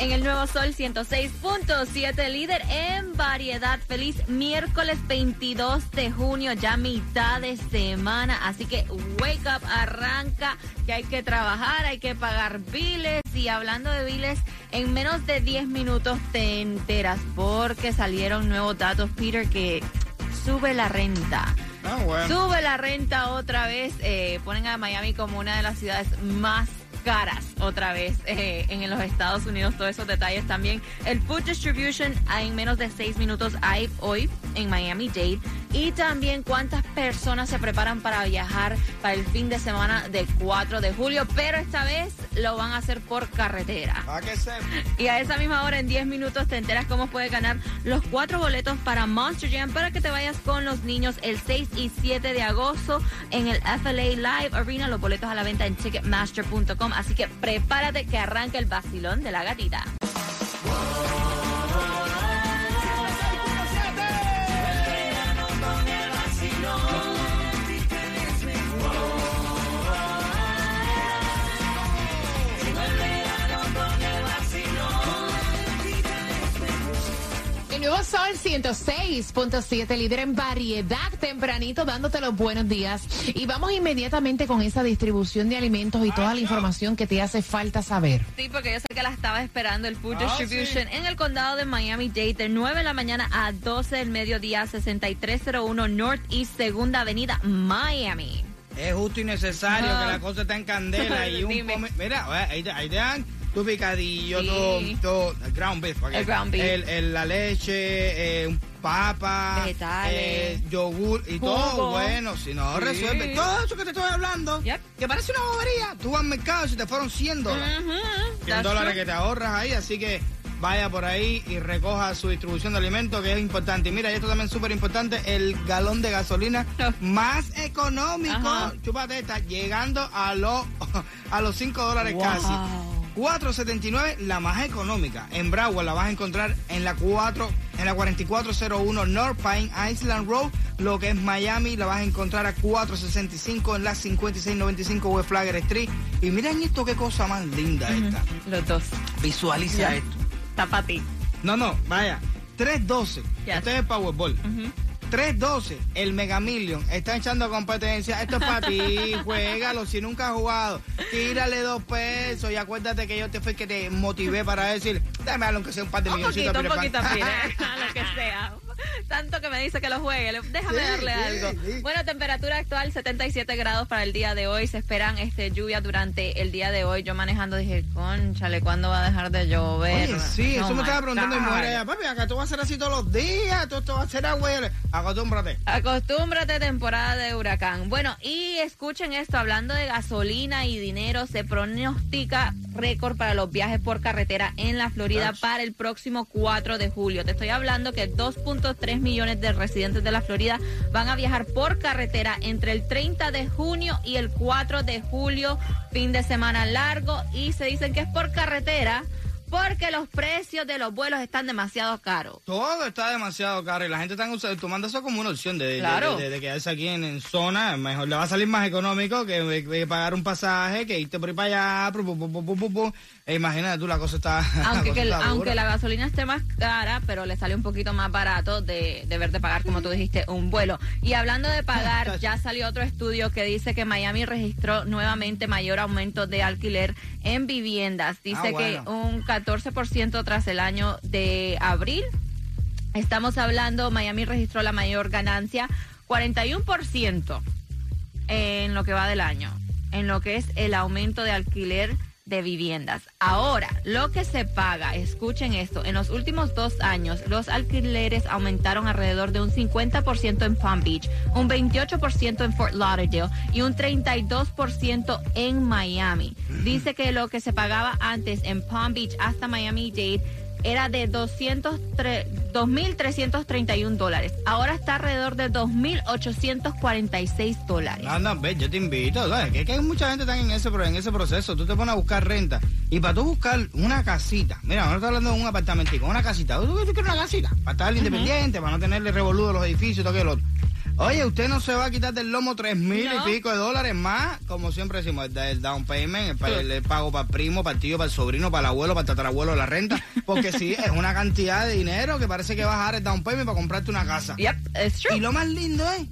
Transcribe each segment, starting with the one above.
En el Nuevo Sol 106.7, líder en variedad. Feliz miércoles 22 de junio, ya mitad de semana. Así que wake up, arranca, que hay que trabajar, hay que pagar biles. Y hablando de biles, en menos de 10 minutos te enteras porque salieron nuevos datos, Peter, que sube la renta. Ah, bueno. Sube la renta otra vez. eh, ponen a Miami como una de las ciudades más caras otra vez eh, en los Estados Unidos. Todos esos detalles también. El Food Distribution en menos de seis minutos hay hoy en Miami Dade. Y también cuántas personas se preparan para viajar para el fin de semana del 4 de julio. Pero esta vez lo van a hacer por carretera. Y a esa misma hora, en 10 minutos, te enteras cómo puedes ganar los cuatro boletos para Monster Jam para que te vayas con los niños el 6 y 7 de agosto en el FLA Live Arena. Los boletos a la venta en Ticketmaster.com. Así que prepárate que arranca el vacilón de la gatita. El nuevo Sol 106.7, líder en variedad, tempranito dándote los buenos días. Y vamos inmediatamente con esa distribución de alimentos y toda la información que te hace falta saber. Sí, porque yo sé que la estaba esperando el Food Ah, Distribution en el condado de Miami-Dade de 9 de la mañana a 12 del mediodía, 6301 North East Segunda Avenida, Miami. Es justo y necesario que la cosa está en candela y un Mira, ahí ahí te dan tu picadillo, Sí. tu el ground beef. El ground beef. El- el- la leche, eh, un papa, Vegetales. eh, yogur y Jugo. todo bueno. Si no Sí. resuelve todo eso que te estoy hablando, Yep. que parece una bobería. Tú vas al mercado y se te fueron 100 dólares. Ujú, 100 that's dólares que te ahorras ahí, así que vaya por ahí y recoja su distribución de alimentos, que es importante. Y mira, y esto también es súper importante, el galón de gasolina No. más económico, Ajá. chúpate esta, llegando a los a los 5 dólares Wow. casi. 4.79 la más económica. En Broward la vas a encontrar en la 4 en la 4401 North Pine Island Road, lo que es Miami la vas a encontrar a 465 en la 5695 West Flagger Street. Y miren esto qué cosa más linda esta. Los dos. Visualiza esto. Está para ti. No, no, vaya. 312. Yes. Este es el Powerball. Ujú. 312, el Mega Million. Está echando competencia. Esto es para ti. Juégalo si nunca has jugado. Tírale dos pesos y acuérdate que yo te fui que te motivé para decir, dame algo que sea un par de Un milloncitos. poquito, un poquito, Pan". mire, lo que sea. Tanto que me dice que lo juegue, déjame Sí, darle sí, algo. sí. Bueno, temperatura actual 77 grados para el día de hoy. Se esperan este lluvia durante el día de hoy. Yo manejando dije, conchale, ¿cuándo va a dejar de llover? Oye, sí, eso me estaba preguntando mi mujer allá. Papi, acá tú vas a hacer así todos los días. Tú, tú vas a hacer agua. Acostúmbrate. Acostúmbrate temporada de huracán. Bueno, y escuchen esto, hablando de gasolina y dinero, se pronostica récord para los viajes por carretera en la Florida para el próximo 4 de julio. Te estoy hablando que 2.3 millones de residentes de la Florida van a viajar por carretera entre el 30 de junio y el 4 de julio, fin de semana largo, y se dicen que es por carretera porque los precios de los vuelos están demasiado caros. Todo está demasiado caro y la gente está usando- tomando eso como una opción de, de- Claro. de, de- de quedarse aquí en, en zona. Mejor le va a salir más económico que, que pagar un pasaje, que irte por ahí para allá. pu, pu, pu. E imagínate tú, la cosa está. la aunque, cosa que- está aunque la gasolina esté más cara, pero le sale un poquito más barato de de pagar, como tú dijiste, un vuelo. Y hablando de pagar, ya salió otro estudio que dice que Miami registró nuevamente mayor aumento de alquiler en viviendas. Dice Ah, bueno. que un 14% tras el año de abril. Estamos hablando, Miami registró la mayor ganancia, 41% en lo que va del año, en lo que es el aumento de alquiler de viviendas. Ahora, lo que se paga, escuchen esto, en los últimos dos años los alquileres aumentaron alrededor de un 50% en Palm Beach, un 28% en Fort Lauderdale y un 32% en Miami. Dice que lo que se pagaba antes en Palm Beach hasta Miami-Dade era de 2.331 dólares. Ahora está alrededor de 2.846 dólares. Anda, ve, yo te invito. ¿sabes? Que, que hay mucha gente está en ese, en ese proceso. Tú te pones a buscar renta. Y para tú buscar una casita, mira, no estoy hablando de un apartamentico, una casita. ¿Tú, tú quieres una casita? Para estar independiente, para no tenerle revoludo los edificios, todo aquello. Oye, usted no se va a quitar del lomo tres mil No. y pico de dólares más, como siempre decimos, el, el down payment, el, el- el pago para el primo, para el tío, para el sobrino, para el abuelo, para el tatarabuelo, la renta, porque sí, es una cantidad de dinero que parece que vas a dar el down payment para comprarte una casa. Yep, it's true. Y lo más lindo es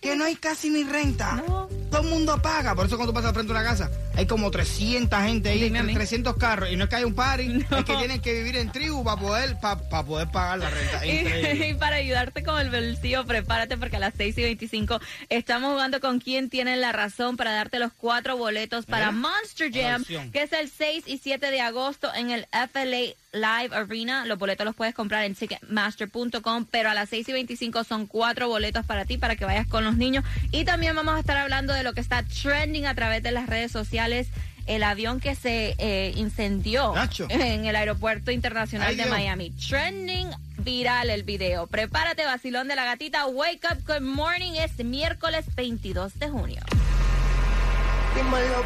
que no hay casi ni renta. No. Todo el mundo paga. Por eso cuando tú pasas frente a una casa, hay como 300 gente ahí, Dime a mí. 300 carros. Y no es que hay un party, No. es que tienen que vivir en tribu para poder, para poder pagar la renta. Y, y para ayudarte con el bolsillo, prepárate porque a las 6 y 25 estamos jugando con quien tiene la razón para darte los cuatro boletos para Monster Jam, que es el 6 y 7 de agosto en el FLA Live Arena. Los boletos los puedes comprar en Ticketmaster.com, pero a las 6 y 25 son cuatro boletos para ti, para que vayas con los niños. Y también vamos a estar hablando de lo que está trending a través de las redes sociales. El avión que se eh, incendió Nacho. en el aeropuerto internacional Ay, de Dios. Miami. Trending viral el video. Prepárate, vacilón de la gatita. Wake up, good morning. Es miércoles 22 de junio. El nuevo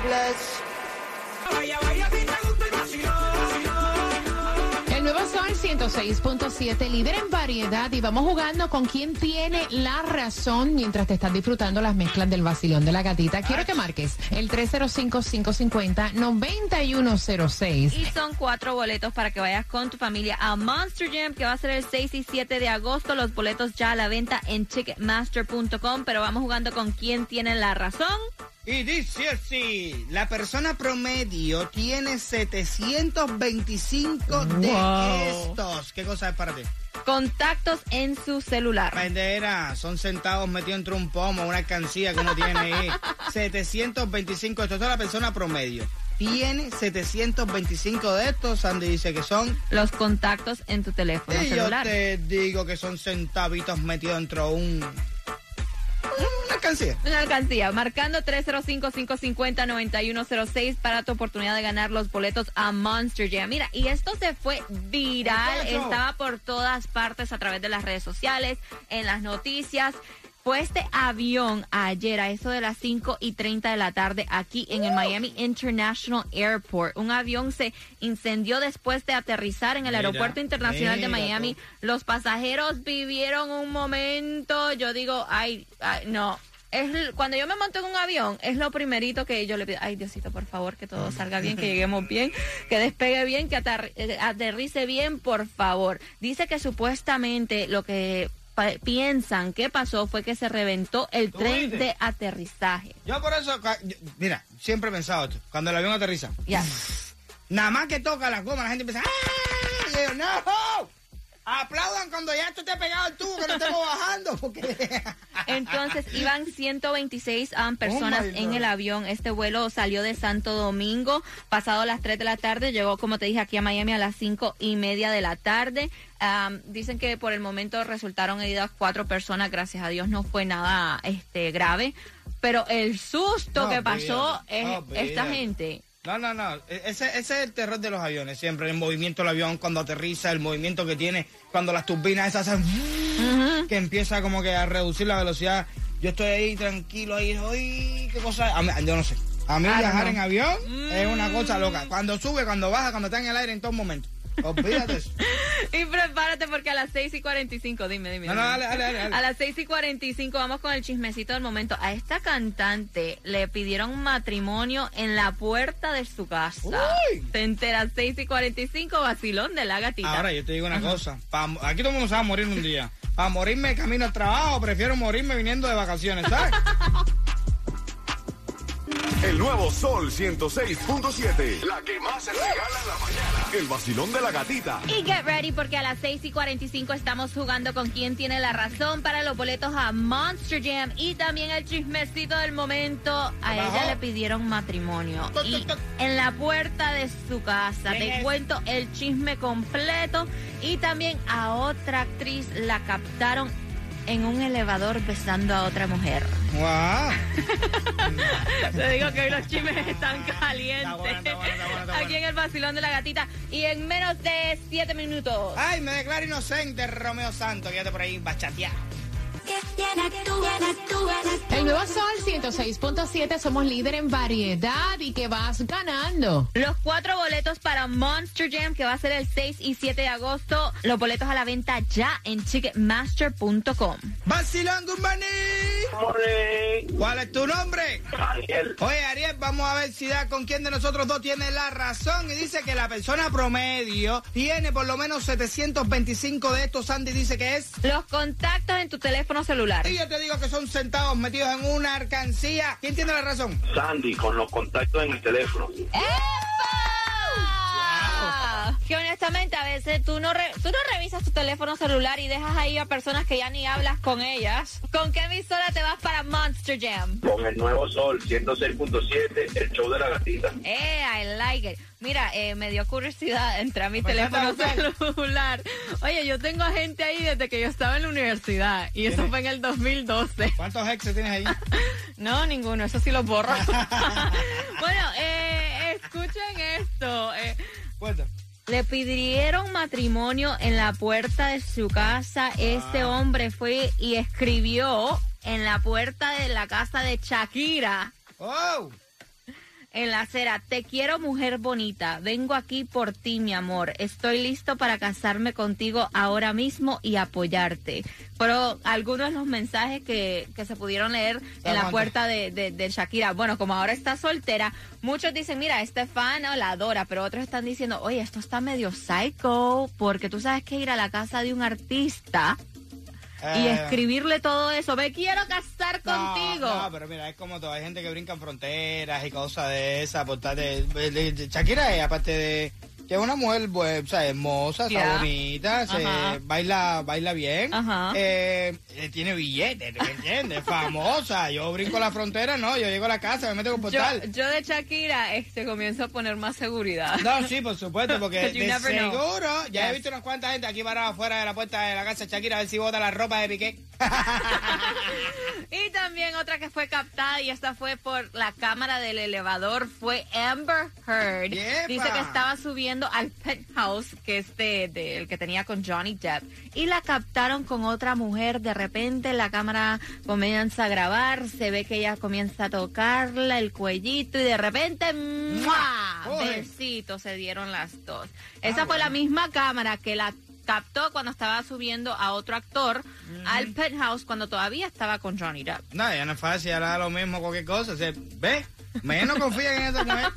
Sol 106.7, líder en variedad. Y vamos jugando con quien tiene la razón mientras te estás disfrutando las mezclas del vacilón de la gatita. Quiero que marques el 305-550-9106. Y son cuatro boletos para que vayas con tu familia a Monster Jam, que va a ser el 6 y 7 de agosto. Los boletos ya a la venta en Ticketmaster.com. Pero vamos jugando con quién tiene la razón. Y dice así, la persona promedio tiene 725 de Wow. estos. ¿Qué cosa es para ti? Contactos en su celular. Vendera, son centavos metidos entre un pomo, una alcancía que uno tiene ahí. 725 de estos. Esto es la persona promedio. Tiene 725 de estos. Sandy dice que son. Los contactos en tu teléfono Y yo te digo que son centavitos metidos dentro de un. Una alcancía. Una alcancía, marcando 305-550-9106 para tu oportunidad de ganar los boletos a Monster Jam. Mira, y esto se fue viral, estaba por todas partes a través de las redes sociales, en las noticias. Fue este avión ayer a eso de las 5 y 30 de la tarde aquí en el Miami International Airport. Un avión se incendió después de aterrizar en el Mira, Aeropuerto Internacional de Miami. tú. Los pasajeros vivieron un momento, yo digo, ay, ay, no. Es, cuando yo me monto en un avión, es lo primerito que yo le pido, ay Diosito, por favor, que todo salga bien, que lleguemos bien, que despegue bien, que eh, aterrice bien, por favor. Dice que supuestamente lo que piensan que pasó fue que se reventó el ¿Tú tren viste? de aterrizaje. Yo por eso. yo- Mira, siempre he pensado esto. Cuando el avión aterriza, Ya. nada más que toca la goma, la gente empieza. ¡Ah! Y yo, ¡No! Aplaudan cuando ya esto esté pegado al tubo, que no estemos bajando, porque. Entonces iban 126 um, personas Oh en el avión. Este vuelo salió de Santo Domingo pasado las 3 de la tarde. Llegó, como te dije, aquí a Miami a las 5 y media de la tarde. Um, dicen que por el momento resultaron heridas cuatro personas. Gracias a Dios no fue nada este grave. Pero el susto No, que pasó es no, esta gente. No, no, no. E- Ese, ese es el terror de los aviones. Siempre el movimiento del avión cuando aterriza, el movimiento que tiene cuando las turbinas esas hacen. Que empieza como que a reducir la velocidad. Yo estoy ahí tranquilo, ahí. ¡Ay! ¿Qué cosa? A mí- yo no sé. A mí don't viajar en avión es una cosa loca. Cuando sube, cuando baja, cuando está en el aire, en todo momento. Olvídate eso. Y prepárate porque a las 6 y 45, dime, dime. No, no, dime. dale, dale, dale, dale. A las 6 y 45 vamos con el chismecito del momento. A esta cantante le pidieron matrimonio en la puerta de su casa. Uy. Te enteras 6 y 45, vacilón de la gatita. Ahora yo te digo una cosa. Pa- aquí todo el mundo se va a morir un día. Para morirme camino al trabajo, prefiero morirme viniendo de vacaciones, ¿sabes? El nuevo Sol 106.7. La que más se regala en la mañana. El vacilón de la gatita. Y get ready porque a las 6 y 45 estamos jugando con quien tiene la razón para los boletos a Monster Jam y también el chismecito del momento. A ella le pidieron matrimonio. Y en la puerta de su casa te cuento el chisme completo. Y también a otra actriz la captaron en un elevador besando a otra mujer. ¡Wow! Te digo que hoy los chismes están calientes. Aquí en el vacilón de la gatita. Y en menos de siete minutos. ¡Ay, me declaro inocente, Romeo Santo! Quédate por ahí bachateado. El nuevo Sol 106.7, somos líder en variedad y que vas ganando. Los cuatro boletos para Monster Jam, que va a ser el 6 y 7 de agosto. Los boletos a la venta ya en Ticketmaster.com. ¡Vacilón Gumbaní! ¿Cuál es tu nombre? Ariel. Oye, Ariel, vamos a ver si da con quién de nosotros dos tiene la razón. Y dice que la persona promedio tiene por lo menos 725 de estos. Sandy dice que es. Los contactos en tu teléfono celular. Y yo te digo que son centavos metidos en una alcancía. ¿Quién tiene la razón? Sandy, con los contactos en el teléfono. ¡Epa! Que honestamente a veces tú no, re- tú no revisas tu teléfono celular y dejas ahí a personas que ya ni hablas con ellas. ¿Con qué emisora te vas para Monster Jam? Con el nuevo sol 106.7, el show de la gatita. Eh, I like it. Mira, eh, me dio curiosidad entrar a mi Pues teléfono celular. Oye, yo tengo a gente ahí desde que yo estaba en la universidad y eso fue en el 2012. ¿Cuántos exes tienes ahí? No, ninguno, eso sí lo borro. bueno, eh, escuchen esto. eh, Cuenta. Le pidieron matrimonio en la puerta de su casa. Este hombre fue y escribió en la puerta de la casa de Shakira. ¡Oh! En la acera, te quiero mujer bonita, vengo aquí por ti mi amor, estoy listo para casarme contigo ahora mismo y apoyarte. Pero algunos de los mensajes que, que se pudieron leer en la puerta de, de, de Shakira, bueno, como ahora está soltera, muchos dicen, mira, este fan la adora, pero otros están diciendo, oye, esto está medio psycho, porque tú sabes que ir a la casa de un artista y Eh, escribirle todo eso, me quiero casar no, contigo. No, pero mira, es como todo. Hay gente que brinca en fronteras y cosas de esas. por tal de- de- de- Shakira es, aparte de que es una mujer pues, o sea, hermosa, está bonita, se Ajá. baila baila bien, Ajá. eh, eh, tiene billetes, ¿me entiendes? Famosa. Yo brinco la frontera, no, yo llego a la casa, me meto con portal. yo de Shakira este comienzo a poner más seguridad. No, sí, por supuesto, porque de know. seguro ya he visto unas cuantas gente aquí parada afuera de la puerta de la casa de Shakira a ver si bota la ropa de Piqué. Y también otra que fue captada y esta fue por la cámara del elevador fue Amber Heard. ¡Yepa! Dice que estaba subiendo al penthouse que es de, el que tenía con Johnny Depp y la captaron con otra mujer. De repente la cámara comienza a grabar, se ve que ella comienza a tocarla el cuellito y de repente ¡mua! Joder. besitos se dieron las dos. Esa fue la misma cámara que la captó cuando estaba subiendo a otro actor al penthouse cuando todavía estaba con Johnny Depp. No, ya no es fácil, da lo mismo cualquier cosa. Se, ¿Ve? Menos confían en esa mujer.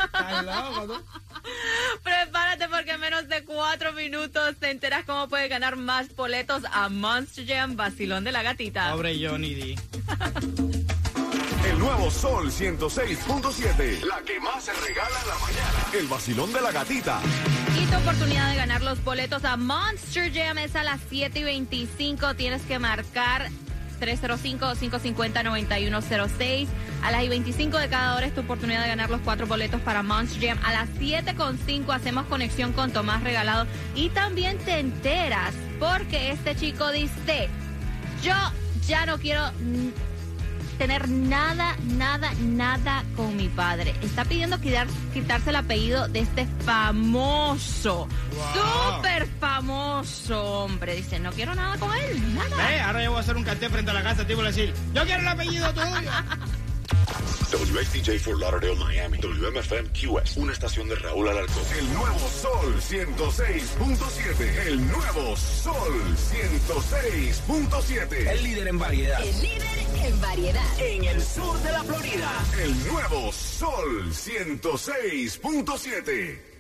Loco. Prepárate porque en menos de cuatro minutos te enteras cómo puedes ganar más boletos a Monster Jam Vacilón de la Gatita. Pobre Johnny D. El nuevo sol 106.7. La que más se regala en la mañana. El vacilón de la gatita. Tu oportunidad de ganar los boletos a Monster Jam es a las 7 y 25. Tienes que marcar 305-550-9106. A las y 25 de cada hora es tu oportunidad de ganar los cuatro boletos para Monster Jam. A las 7.5 hacemos conexión con Tomás Regalado. Y también te enteras porque este chico dice, yo ya no quiero tener nada, nada, nada con mi padre. Está pidiendo quitar- quitarse el apellido de este famoso, Wow. súper famoso hombre. Dice, no quiero nada con él, nada. Ve, ahora yo voy a hacer un cartel frente a la casa, tipo, y decir, yo quiero el apellido tuyo. WXTJ for Lauderdale, Miami. WMFM QS. Una estación de Raúl Alarcón. El nuevo sol 106.7. El nuevo sol 106.7. El líder en variedad. El líder en variedad. En el sur de la Florida. El nuevo sol 106.7.